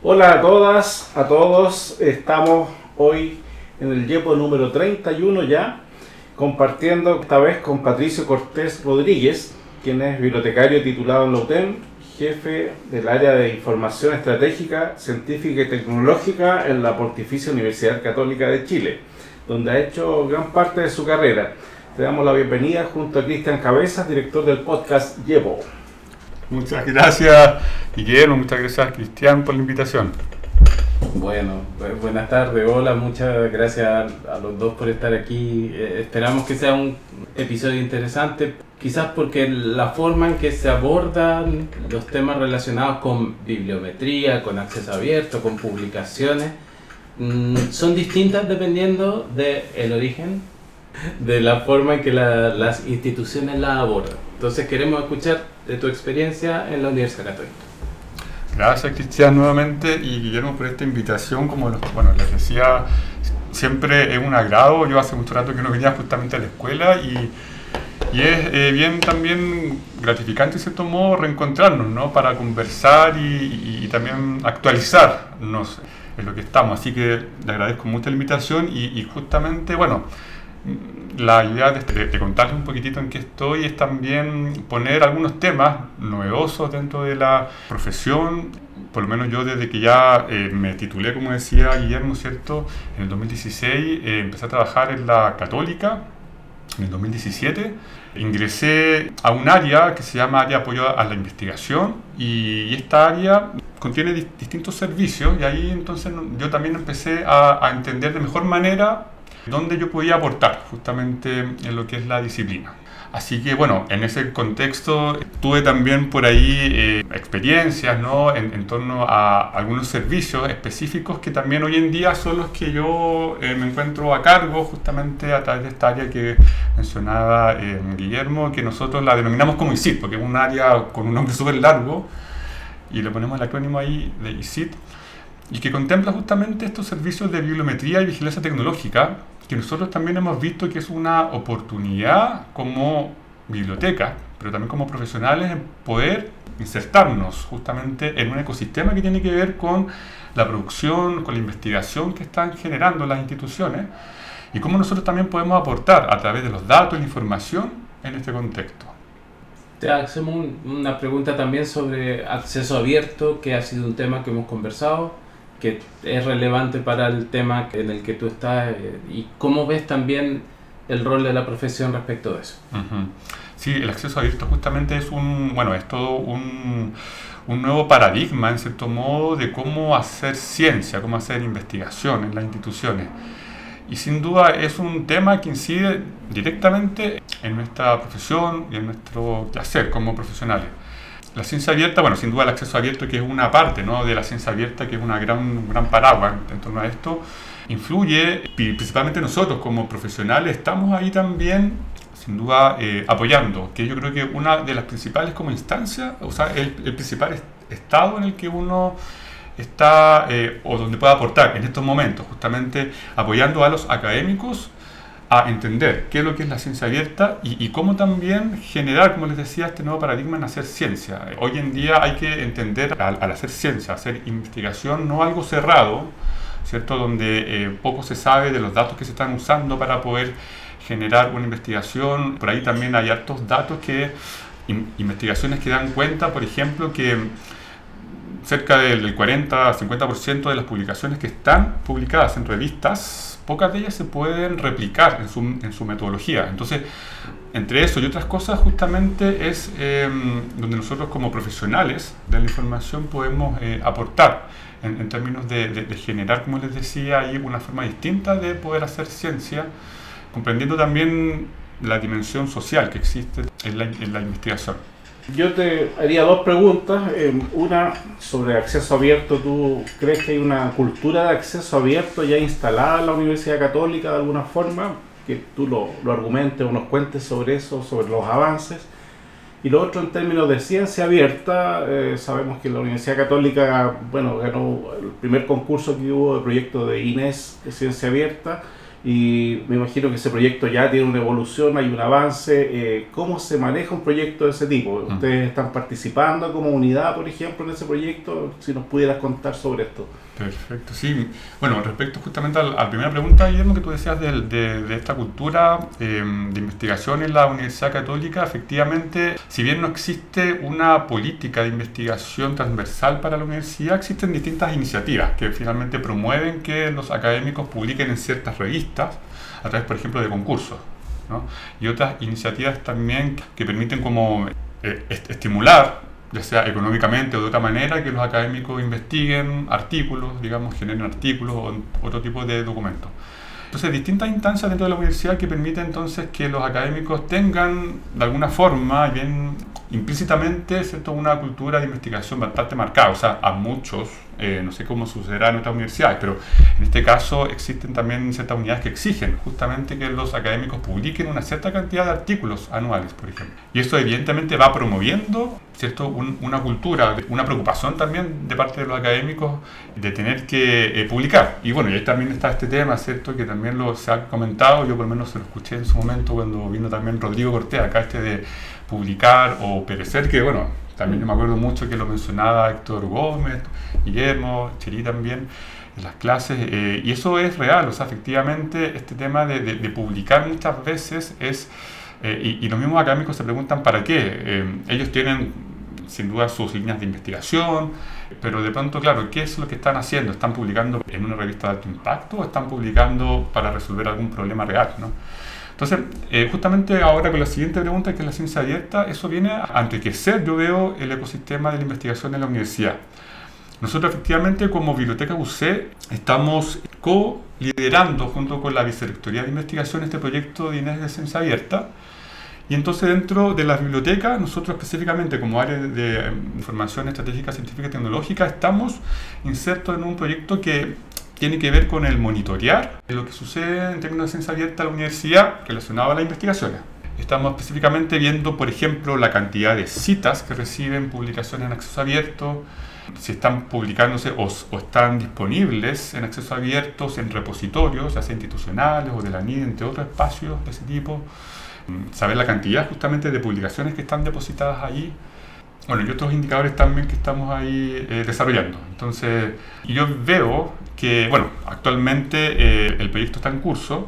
Hola a todas, a todos. Estamos hoy en el YEPO número 31 ya, compartiendo esta vez con Patricio Cortés Rodríguez, quien es bibliotecario titulado en la UTEM, jefe del área de información estratégica, científica y tecnológica en la Pontificia Universidad Católica de Chile, donde ha hecho gran parte de su carrera. Te damos la bienvenida junto a Cristian Cabezas, director del podcast YEPO. Muchas gracias, Guillermo, muchas gracias, Cristian, por la invitación. Bueno, pues, buenas tardes, hola, muchas gracias a los dos por estar aquí. Eh, esperamos que sea un episodio interesante, quizás porque la forma en que se abordan los temas relacionados con bibliometría, con acceso abierto, con publicaciones, mm, son distintas dependiendo del origen, de la forma en que las instituciones la abordan. Entonces queremos escuchar de tu experiencia en la Universidad Católica. Gracias Cristian nuevamente y Guillermo por esta invitación. Como bueno, les decía, siempre es un agrado. Yo hace mucho rato que no venía justamente a la escuela y, y es eh, bien también gratificante en cierto modo reencontrarnos, ¿no? Para conversar y, y, también actualizarnos en lo que estamos. Así que le agradezco mucho la invitación y, y justamente, bueno, la idea de, contarles un poquitito en qué estoy es también poner algunos temas novedosos dentro de la profesión. Por lo menos yo desde que ya eh, me titulé, como decía Guillermo, ¿cierto? En el 2016 eh, empecé a trabajar en la católica, en el 2017. Ingresé a un área que se llama área de apoyo a la investigación y, esta área contiene distintos servicios y ahí entonces yo también empecé a entender de mejor manera donde yo podía aportar justamente en lo que es la disciplina. Así que bueno, en ese contexto tuve también por ahí eh, experiencias ¿no? en, torno a algunos servicios específicos que también hoy en día son los que yo eh, me encuentro a cargo justamente a través de esta área que mencionaba eh, Guillermo, que nosotros la denominamos como ICIT, porque es un área con un nombre súper largo y le ponemos el acrónimo ahí de ICIT y que contempla justamente estos servicios de bibliometría y vigilancia tecnológica que nosotros también hemos visto que es una oportunidad como biblioteca, pero también como profesionales en poder insertarnos justamente en un ecosistema que tiene que ver con la producción, con la investigación que están generando las instituciones y cómo nosotros también podemos aportar a través de los datos y la información en este contexto. Te hacemos una pregunta también sobre acceso abierto, que ha sido un tema que hemos conversado que es relevante para el tema en el que tú estás eh, y cómo ves también el rol de la profesión respecto de eso. Sí, el acceso abierto justamente es un, bueno, es todo un, un, nuevo paradigma, en cierto modo, de cómo hacer ciencia, cómo hacer investigación en las instituciones. Y sin duda es un tema que incide directamente en nuestra profesión y en nuestro hacer como profesionales. La ciencia abierta, bueno, sin duda el acceso abierto, que es una parte ¿no? de la ciencia abierta, que es una gran, un gran paraguas en torno a esto, influye, principalmente nosotros como profesionales estamos ahí también, sin duda, eh, apoyando, que yo creo que una de las principales como instancias, o sea, el, el principal estado en el que uno está eh, o donde puede aportar en estos momentos, justamente apoyando a los académicos a entender qué es lo que es la ciencia abierta y, cómo también generar, como les decía, este nuevo paradigma en hacer ciencia. Hoy en día hay que entender al, hacer ciencia, hacer investigación, no algo cerrado, ¿cierto? Donde eh, poco se sabe de los datos que se están usando para poder generar una investigación. Por ahí también hay hartos datos que, investigaciones que dan cuenta, por ejemplo, que cerca del 40-50% de las publicaciones que están publicadas en revistas pocas de ellas se pueden replicar en su, en su metodología. Entonces, entre eso y otras cosas, justamente es em, donde nosotros como profesionales de la información podemos eh, aportar en, términos de, generar, como les decía, ahí una forma distinta de poder hacer ciencia, comprendiendo también la dimensión social que existe en la investigación. Yo te haría dos preguntas. Eh, una sobre acceso abierto. ¿Tú crees que hay una cultura de acceso abierto ya instalada en la Universidad Católica de alguna forma? Que tú lo, lo argumentes o nos cuentes sobre eso, sobre los avances. Y lo otro en términos de ciencia abierta, eh, sabemos que la Universidad Católica, bueno, ganó el primer concurso que hubo de proyecto de INES de ciencia abierta y me imagino que ese proyecto ya tiene una evolución, hay un avance. Eh, ¿Cómo se maneja un proyecto de ese tipo? Mm. ¿Ustedes están participando como unidad, por ejemplo, en ese proyecto? Si nos pudieras contar sobre esto. Perfecto, sí. Bueno, respecto justamente a la primera pregunta, Guillermo, que tú decías de, esta cultura eh, de investigación en la Universidad Católica, efectivamente, si bien no existe una política de investigación transversal para la universidad, existen distintas iniciativas que finalmente promueven que los académicos publiquen en ciertas revistas, a través, por ejemplo, de concursos. ¿no? Y otras iniciativas también que permiten como eh, est estimular ya sea económicamente o de otra manera, que los académicos investiguen artículos, digamos, generen artículos o otro tipo de documentos. Entonces, distintas instancias dentro de la universidad que permiten entonces que los académicos tengan, de alguna forma, bien implícitamente, ¿cierto? una cultura de investigación bastante marcada. O sea, a muchos, eh, no sé cómo sucederá en otras universidades, pero en este caso existen también ciertas unidades que exigen justamente que los académicos publiquen una cierta cantidad de artículos anuales, por ejemplo. Y eso evidentemente va promoviendo ¿cierto? Un, una cultura, una preocupación también de parte de los académicos de tener que eh, publicar. Y bueno, y ahí también está este tema, ¿cierto? Que también lo, se ha comentado, yo por lo menos se lo escuché en su momento cuando vino también Rodrigo Cortés, acá este de publicar o perecer, que bueno, también yo me acuerdo mucho que lo mencionaba Héctor Gómez, Guillermo, Cheri también, en las clases, eh, y eso es real, o sea, efectivamente este tema de, de, de publicar muchas veces es, eh, y, y, los mismos académicos se preguntan para qué, eh, ellos tienen sin duda sus líneas de investigación, pero de pronto, claro, ¿qué es lo que están haciendo? ¿Están publicando en una revista de alto impacto o están publicando para resolver algún problema real? ¿no? Entonces, eh, justamente ahora con la siguiente pregunta, que es la ciencia abierta, eso viene a enriquecer, yo veo, el ecosistema de la investigación en la universidad. Nosotros efectivamente como Biblioteca UC estamos co-liderando junto con la Vicerrectoría de Investigación este proyecto de Inés de Ciencia Abierta. Y entonces dentro de las bibliotecas, nosotros específicamente como área de información estratégica, científica y tecnológica, estamos insertos en un proyecto que tiene que ver con el monitorear lo que sucede en términos de ciencia abierta en la universidad relacionado a las investigaciones. Estamos específicamente viendo, por ejemplo, la cantidad de citas que reciben publicaciones en acceso abierto, si están publicándose o, o, están disponibles en acceso abierto en repositorios, ya sea institucionales o de la NID, entre otros espacios de ese tipo. Saber la cantidad justamente de publicaciones que están depositadas ahí bueno, y otros indicadores también que estamos ahí eh, desarrollando. Entonces, yo veo que, bueno, actualmente eh, el proyecto está en curso,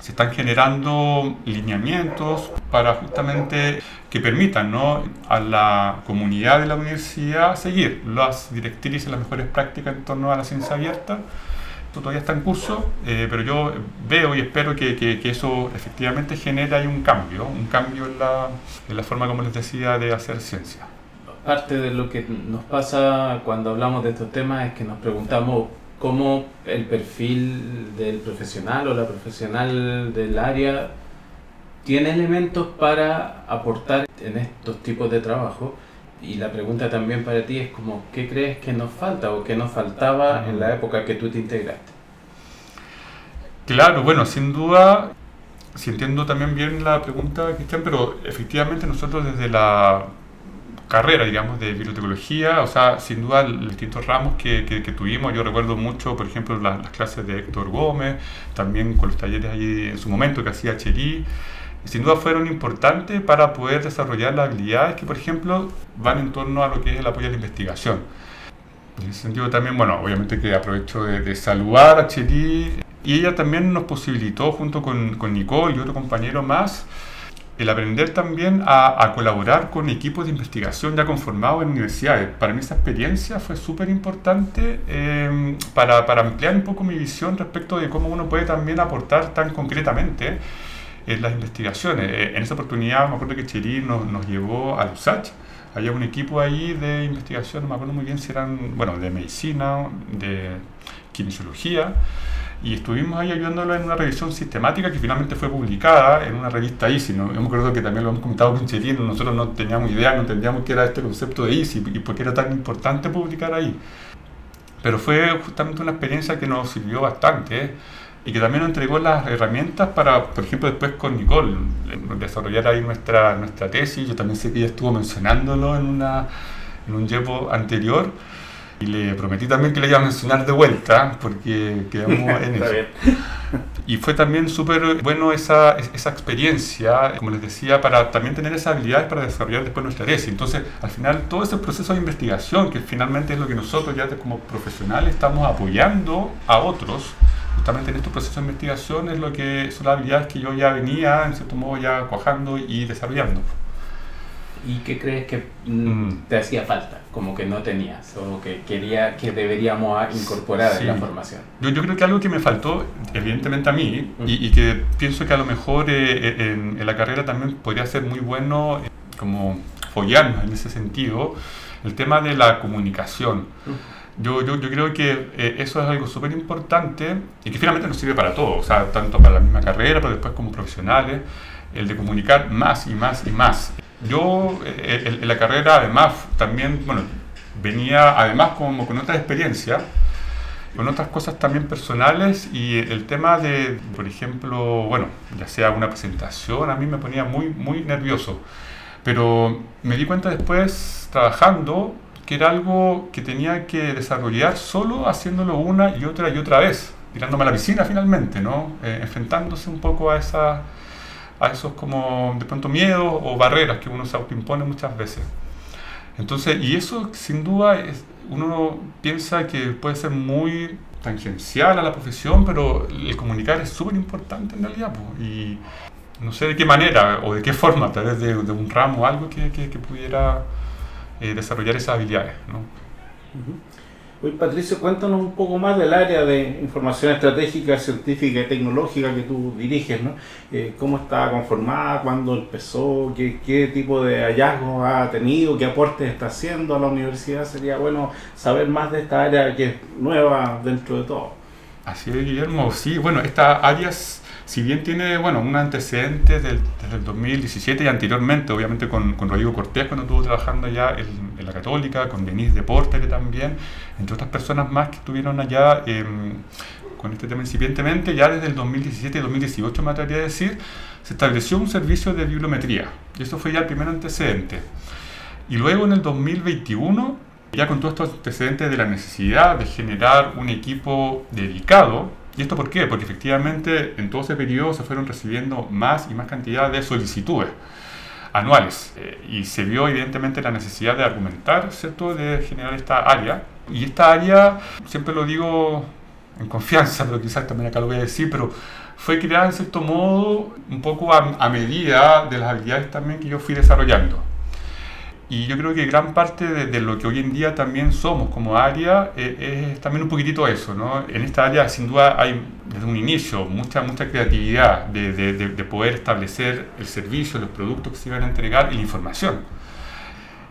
se están generando lineamientos para justamente que permitan ¿no? a la comunidad de la universidad seguir las directrices, las mejores prácticas en torno a la ciencia abierta. Esto todavía está en curso, eh, pero yo veo y espero que, que, que, eso efectivamente genere un cambio, un cambio en la, en la forma, como les decía, de hacer ciencia parte de lo que nos pasa cuando hablamos de estos temas es que nos preguntamos cómo el perfil del profesional o la profesional del área tiene elementos para aportar en estos tipos de trabajo. Y la pregunta también para ti es como, ¿qué crees que nos falta o qué nos faltaba en la época que tú te integraste? Claro, bueno, sin duda, si entiendo también bien la pregunta, Cristian, pero efectivamente nosotros desde la carrera, digamos, de bibliotecología, o sea, sin duda los distintos ramos que, que, que tuvimos, yo recuerdo mucho, por ejemplo, las, las, clases de Héctor Gómez, también con los talleres allí en su momento que hacía Cherí, sin duda fueron importantes para poder desarrollar las habilidades que, por ejemplo, van en torno a lo que es el apoyo a la investigación. En ese sentido también, bueno, obviamente que aprovecho de, de saludar a Cherí y ella también nos posibilitó, junto con, con Nicole y otro compañero más, el aprender también a, colaborar con equipos de investigación ya conformados en universidades. Para mí esa experiencia fue súper importante eh, para, ampliar un poco mi visión respecto de cómo uno puede también aportar tan concretamente en las investigaciones. Eh, en esa oportunidad me acuerdo que Chiri nos, llevó a USACH. Había un equipo ahí de investigación, no me acuerdo muy bien si eran, bueno, de medicina, de kinesiología y estuvimos ahí ayudándolo en una revisión sistemática que finalmente fue publicada en una revista ICI. ¿no? Yo me acuerdo que también lo hemos comentado con Chelino, nosotros no teníamos idea, no entendíamos qué era este concepto de ICI y por qué era tan importante publicar ahí. Pero fue justamente una experiencia que nos sirvió bastante ¿eh? y que también nos entregó las herramientas para, por ejemplo, después con Nicole, desarrollar ahí nuestra, nuestra tesis. Yo también sé que ella estuvo mencionándolo en, una, en un YEPO anterior y le prometí también que le iba a mencionar de vuelta, porque quedamos en eso. Y fue también súper bueno esa, esa experiencia, como les decía, para también tener esas habilidades para desarrollar después nuestra tesis. Entonces, al final, todo ese proceso de investigación, que finalmente es lo que nosotros ya como profesionales estamos apoyando a otros, justamente en estos procesos de investigación, es lo que son las habilidades que yo ya venía, en cierto modo, ya cuajando y desarrollando. ¿Y qué crees que mm, mm. te hacía falta? Como que no tenías o que quería que deberíamos incorporar en la formación. Yo, yo, creo que algo que me faltó, evidentemente a mí, y, que pienso que a lo mejor eh, eh, en, la carrera también podría ser muy bueno eh, como follarnos en ese sentido, el tema de la comunicación. Yo, yo, yo, creo que eso es algo súper importante y que finalmente nos sirve para todo, o sea, tanto para la misma carrera, pero después como profesionales, el de comunicar más y más y más. Yo eh, en, la carrera además también, bueno, venía además como con otra experiencia, con otras cosas también personales y el tema de, por ejemplo, bueno, ya sea una presentación, a mí me ponía muy, muy nervioso. Pero me di cuenta después, trabajando, que era algo que tenía que desarrollar solo haciéndolo una y otra y otra vez, tirándome a la piscina finalmente, ¿no? Eh, enfrentándose un poco a esa a esos como de pronto miedos o barreras que uno se autoimpone muchas veces. Entonces, y eso sin duda es, uno piensa que puede ser muy tangencial a la profesión, pero el comunicar es súper importante en realidad. y no sé de qué manera o de qué forma, a través de, un ramo o algo que, que, pudiera eh, desarrollar esas habilidades. ¿no? Hoy, Patricio, cuéntanos un poco más del área de información estratégica, científica y tecnológica que tú diriges, ¿no? Eh, ¿Cómo está conformada? ¿Cuándo empezó? ¿Qué, ¿Qué, tipo de hallazgos ha tenido? ¿Qué aportes está haciendo a la universidad? Sería bueno saber más de esta área que es nueva dentro de todo. Así es, Guillermo. Sí, bueno, esta áreas si bien tiene bueno, un antecedente del, desde el 2017 y anteriormente, obviamente con, con Rodrigo Cortés cuando estuvo trabajando allá en, la Católica, con Denise Deporte también, entre otras personas más que estuvieron allá em, con este tema incipientemente, ya desde el 2017 y 2018 me atrevería a decir, se estableció un servicio de bibliometría. Y eso fue ya el primer antecedente. Y luego en el 2021, ya con todos estos antecedentes de la necesidad de generar un equipo dedicado, ¿Y esto por qué? Porque efectivamente en todo ese periodo se fueron recibiendo más y más cantidad de solicitudes anuales eh, y se vio evidentemente la necesidad de argumentar, ¿cierto?, de generar esta área. Y esta área, siempre lo digo en confianza, pero quizás también acá lo voy a decir, pero fue creada en cierto modo un poco a, a medida de las habilidades también que yo fui desarrollando. Y yo creo que gran parte de, lo que hoy en día también somos como área eh, es también un poquitito eso, ¿no? En esta área sin duda hay desde un inicio mucha, mucha creatividad de, de, de poder establecer el servicio, los productos que se iban a entregar y la información.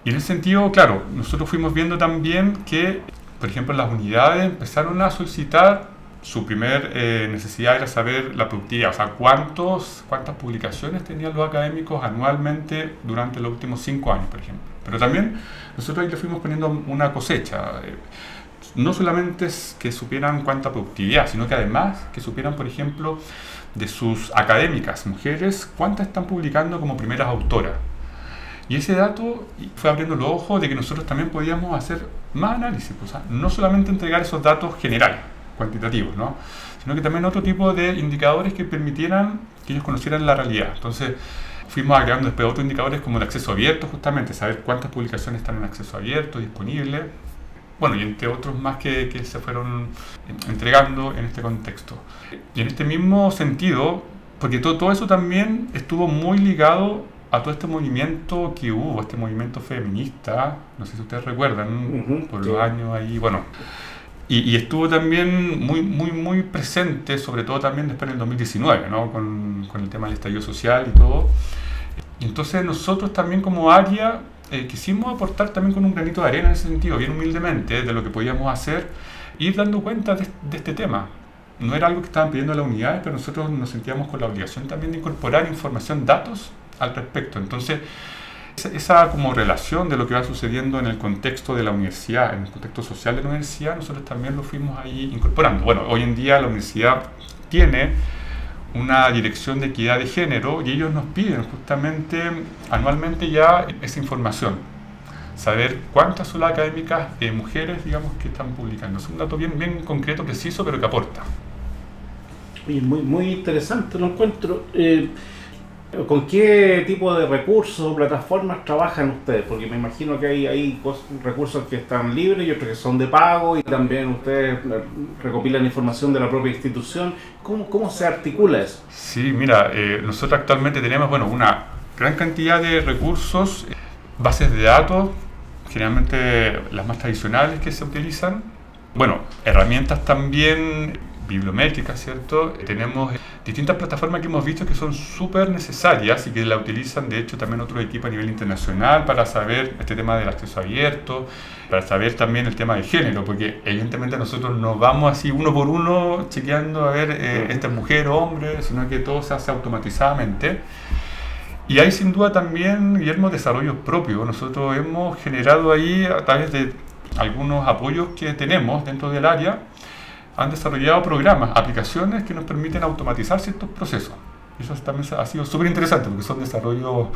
Y en ese sentido, claro, nosotros fuimos viendo también que, por ejemplo, las unidades empezaron a solicitar su primer eh, necesidad era saber la productividad, o sea, cuántos, cuántas publicaciones tenían los académicos anualmente durante los últimos cinco años, por ejemplo. Pero también nosotros ahí le fuimos poniendo una cosecha. Eh, no solamente es que supieran cuánta productividad, sino que además que supieran, por ejemplo, de sus académicas, mujeres, cuántas están publicando como primeras autoras. Y ese dato fue abriendo los ojos de que nosotros también podíamos hacer más análisis, o sea, no solamente entregar esos datos generales, cuantitativos, ¿no? sino que también otro tipo de indicadores que permitieran que ellos conocieran la realidad. Entonces, fuimos agregando después otros indicadores como el acceso abierto, justamente, saber cuántas publicaciones están en acceso abierto, disponible, bueno, y entre otros más que, que se fueron entregando en este contexto. Y en este mismo sentido, porque todo, todo eso también estuvo muy ligado a todo este movimiento que hubo, este movimiento feminista, no sé si ustedes recuerdan, por los años ahí, bueno, y, estuvo también muy, muy, muy presente, sobre todo también después en el 2019, ¿no? con, con el tema del estallido social y todo. Y entonces nosotros también como área eh, quisimos aportar también con un granito de arena en ese sentido, bien humildemente, de lo que podíamos hacer, ir dando cuenta de, de este tema. No era algo que estaban pidiendo las unidades, pero nosotros nos sentíamos con la obligación también de incorporar información, datos al respecto. Entonces, esa como relación de lo que va sucediendo en el contexto de la universidad, en el contexto social de la universidad, nosotros también lo fuimos ahí incorporando. Bueno, hoy en día la universidad tiene una dirección de equidad de género y ellos nos piden justamente anualmente ya esa información. saber cuántas son las académicas eh, mujeres, digamos, que están publicando. Es un dato bien, bien concreto, preciso, pero que aporta. Muy, muy interesante lo encuentro. Eh, ¿Con qué tipo de recursos o plataformas trabajan ustedes? Porque me imagino que hay, recursos que están libres y otros que son de pago y también ustedes recopilan información de la propia institución. ¿Cómo, cómo se articula eso? Sí, mira, eh, nosotros actualmente tenemos bueno, una gran cantidad de recursos, bases de datos, generalmente las más tradicionales que se utilizan. Bueno, herramientas también bibliométrica, ¿cierto? Tenemos distintas plataformas que hemos visto que son súper necesarias y que la utilizan, de hecho, también otros equipos a nivel internacional para saber este tema del acceso abierto, para saber también el tema de género, porque evidentemente nosotros no vamos así uno por uno chequeando a ver eh, esta es mujer o hombre, sino que todo se hace automatizadamente. Y hay sin duda también, Guillermo, desarrollos propios. Nosotros hemos generado ahí a través de algunos apoyos que tenemos dentro del área, han desarrollado programas, aplicaciones que nos permiten automatizar ciertos procesos. Eso también ha sido súper interesante porque son desarrollos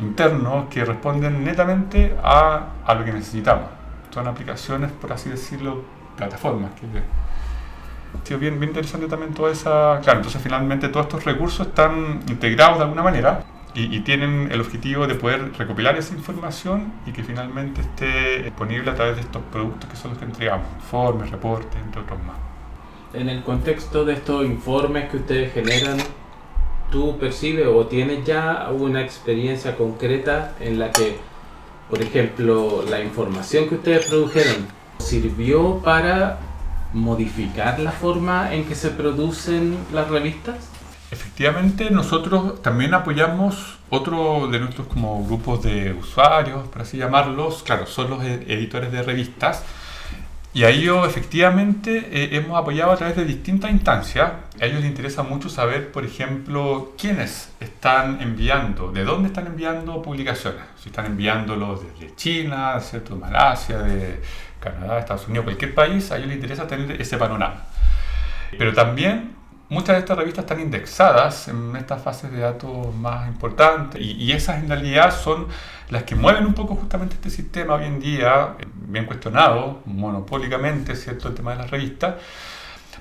internos que responden netamente a, a, lo que necesitamos. Son aplicaciones, por así decirlo, plataformas. Que ha sido bien, bien interesante también toda esa... Claro, entonces finalmente todos estos recursos están integrados de alguna manera y, y, tienen el objetivo de poder recopilar esa información y que finalmente esté disponible a través de estos productos que son los que entregamos, informes, reportes, entre otros más en el contexto de estos informes que ustedes generan, ¿tú percibes o tienes ya una experiencia concreta en la que, por ejemplo, la información que ustedes produjeron sirvió para modificar la forma en que se producen las revistas? Efectivamente, nosotros también apoyamos otro de nuestros como grupos de usuarios, por así llamarlos, claro, son los editores de revistas, y a ellos efectivamente eh, hemos apoyado a través de distintas instancias. A ellos les interesa mucho saber, por ejemplo, quiénes están enviando, de dónde están enviando publicaciones. Si están enviándolos desde China, ¿cierto? Malasia, de Canadá, Estados Unidos, cualquier país, a ellos les interesa tener ese panorama. Pero también muchas de estas revistas están indexadas en estas fases de datos más importantes y, y, esas en realidad son las que mueven un poco justamente este sistema hoy en día, bien cuestionado, monopólicamente, ¿cierto?, el tema de las revistas.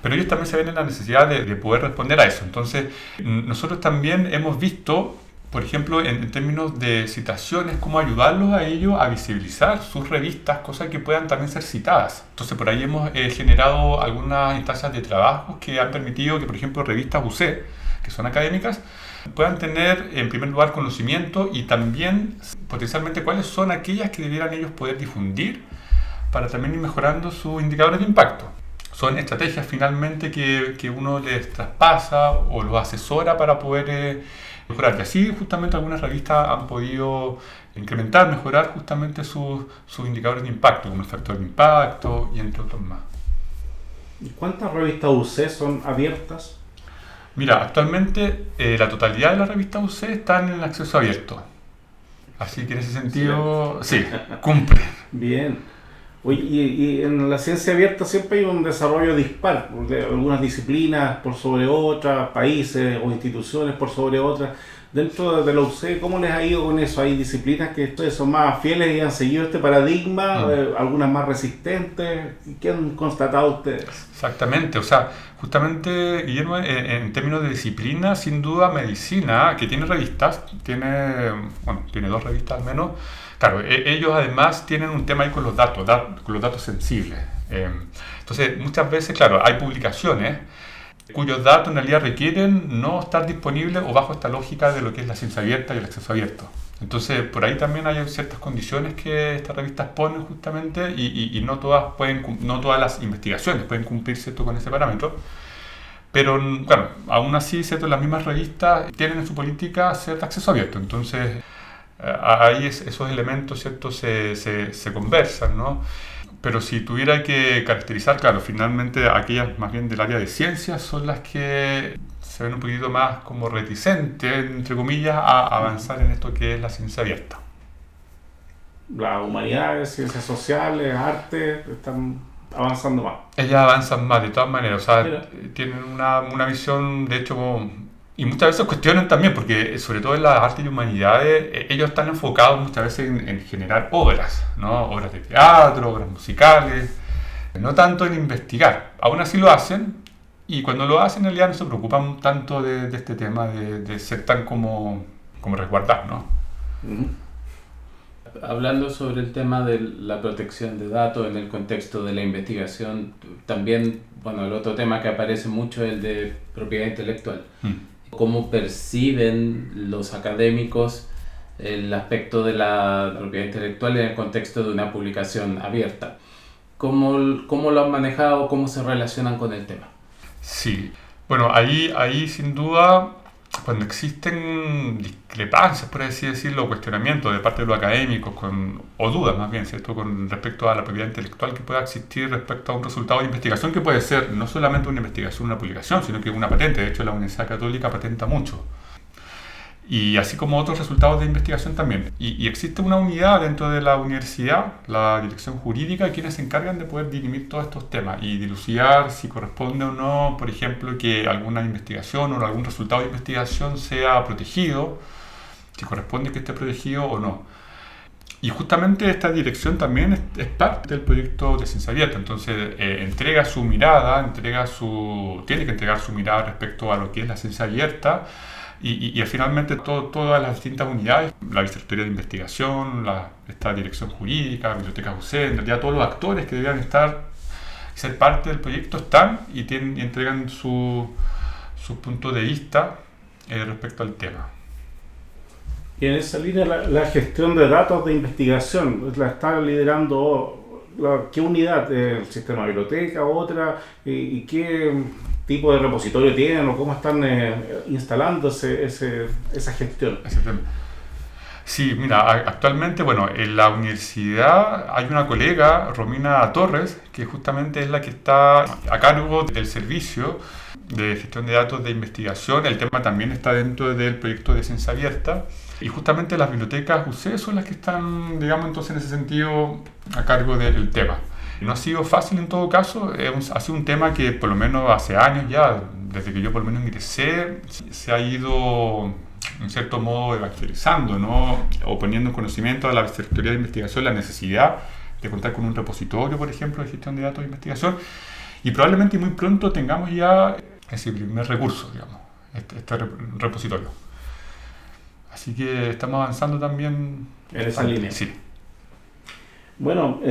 Pero ellos también se ven en la necesidad de, de poder responder a eso. Entonces, nosotros también hemos visto por ejemplo, en, términos de citaciones, cómo ayudarlos a ellos a visibilizar sus revistas, cosas que puedan también ser citadas. Entonces, por ahí hemos eh, generado algunas instancias de trabajo que han permitido que, por ejemplo, revistas UC, que son académicas, puedan tener en primer lugar conocimiento y también potencialmente cuáles son aquellas que debieran ellos poder difundir para también ir mejorando sus indicadores de impacto. Son estrategias finalmente que, que uno les traspasa o los asesora para poder... Eh, mejorar. Y así justamente algunas revistas han podido incrementar, mejorar justamente sus, sus indicadores de impacto, como el factor de impacto y entre otros más. ¿Y cuántas revistas UC son abiertas? Mira, actualmente eh, la totalidad de las revistas UC están en el acceso abierto. Así que en ese sentido, sí, cumple. Bien. Oye, y, en la ciencia abierta siempre hay un desarrollo dispar, de algunas disciplinas por sobre otras, países o instituciones por sobre otras. Dentro de la UC, ¿cómo les ha ido con eso? ¿Hay disciplinas que son más fieles y han seguido este paradigma? Mm. Eh, ¿Algunas más resistentes? ¿Qué han constatado ustedes? Exactamente, o sea, justamente, Guillermo, en, términos de disciplina, sin duda medicina, que tiene revistas, tiene, bueno, tiene dos revistas al menos, Claro, e, ellos además tienen un tema ahí con los datos, con los datos sensibles. Eh, entonces, muchas veces, claro, hay publicaciones cuyos datos en realidad requieren no estar disponibles o bajo esta lógica de lo que es la ciencia abierta y el acceso abierto. Entonces, por ahí también hay ciertas condiciones que estas revistas ponen justamente y, no, todas pueden, no todas las investigaciones pueden cumplir con ese parámetro. Pero, claro, aún así, ¿cierto? las mismas revistas tienen en su política cierto acceso abierto. Entonces, eh, ahí esos elementos ¿cierto? Se, se, se, conversan, ¿no? Pero si tuviera que caracterizar, claro, finalmente aquellas más bien del área de ciencias son las que se ven un poquito más como reticentes, entre comillas, a avanzar en esto que es la ciencia abierta. Las humanidades, ciencias sociales, arte, están avanzando más. Ellas avanzan más, de todas maneras, o sea, tienen una, una visión, de hecho, y muchas veces cuestionan también, porque sobre todo en las artes y humanidades, eh, ellos están enfocados muchas veces en, generar obras, ¿no? obras de teatro, obras musicales, no tanto en investigar. Aún así lo hacen, y cuando lo hacen en realidad no se preocupan tanto de, este tema de, ser tan como, como resguardar, ¿no? Hablando sobre el tema de la protección de datos en el contexto de la investigación, también, bueno, el otro tema que aparece mucho es el de propiedad intelectual. Mm cómo perciben los académicos el aspecto de la propiedad intelectual en el contexto de una publicación abierta. ¿Cómo, cómo lo han manejado? ¿Cómo se relacionan con el tema? Sí, bueno, ahí, ahí sin duda cuando existen discrepancias, por así decirlo, cuestionamientos de parte de los académicos, con, o dudas más bien, ¿cierto?, con respecto a la propiedad intelectual que pueda existir respecto a un resultado de investigación que puede ser no solamente una investigación, una publicación, sino que una patente. De hecho, la Universidad Católica patenta mucho y así como otros resultados de investigación también. Y, existe una unidad dentro de la universidad, la dirección jurídica, quienes se encargan de poder dirimir todos estos temas y dilucidar si corresponde o no, por ejemplo, que alguna investigación o algún resultado de investigación sea protegido, si corresponde que esté protegido o no. Y justamente esta dirección también es, parte del proyecto de ciencia abierta, entonces eh, entrega su mirada, entrega su, tiene que entregar su mirada respecto a lo que es la ciencia abierta, y, finalmente todas las distintas unidades, la Vicerrectoría de Investigación, la, esta dirección jurídica, la Biblioteca UC, en todos los actores que debían estar, ser parte del proyecto están y, tienen, entregan su, su, punto de vista eh, respecto al tema. Y en esa línea la, gestión de datos de investigación la está liderando qué unidad, el sistema biblioteca, otra, y qué tipo de repositorio tienen o cómo están eh, instalándose ese, esa gestión. Sí, mira, actualmente, bueno, en la universidad hay una colega, Romina Torres, que justamente es la que está a cargo del servicio de gestión de datos de investigación. El tema también está dentro del proyecto de ciencia abierta. Y justamente las bibliotecas UC son las que están, digamos, entonces en ese sentido a cargo del tema. No ha sido fácil en todo caso, ha sido un tema que por lo menos hace años ya, desde que yo por lo menos ingresé, se ha ido en cierto modo evangelizando, ¿no? o poniendo en conocimiento a la Secretaría de Investigación la necesidad de contar con un repositorio, por ejemplo, de gestión de datos de investigación, y probablemente muy pronto tengamos ya ese primer recurso, digamos, este, este repositorio. Así que estamos avanzando también en esa línea. Sí. Bueno,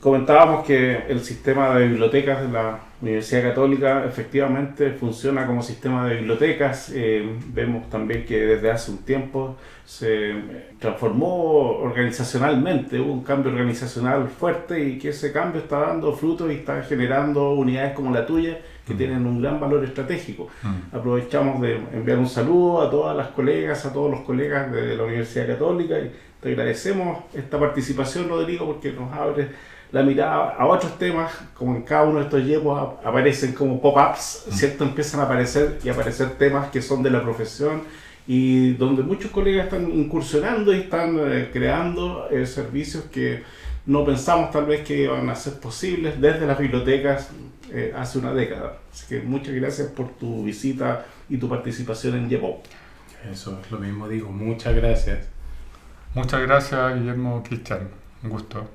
comentábamos que el sistema de bibliotecas de la Universidad Católica efectivamente funciona como sistema de bibliotecas. Eh, vemos también que desde hace un tiempo se transformó organizacionalmente, hubo un cambio organizacional fuerte y que ese cambio está dando frutos y está generando unidades como la tuya que mm. tienen un gran valor estratégico. Mm. Aprovechamos de enviar un saludo a todas las colegas, a todos los colegas de la Universidad Católica y te agradecemos esta participación, Rodrigo, porque nos abre la mirada a otros temas, como en cada uno de estos yepos aparecen como pop-ups, ¿cierto? Empiezan a aparecer y aparecer temas que son de la profesión y donde muchos colegas están incursionando y están eh, creando eh, servicios que no pensamos tal vez que iban a ser posibles desde las bibliotecas eh, hace una década. Así que muchas gracias por tu visita y tu participación en YEPO. Eso es lo mismo digo, muchas gracias. Muchas gracias, Guillermo Cristian. Un gusto.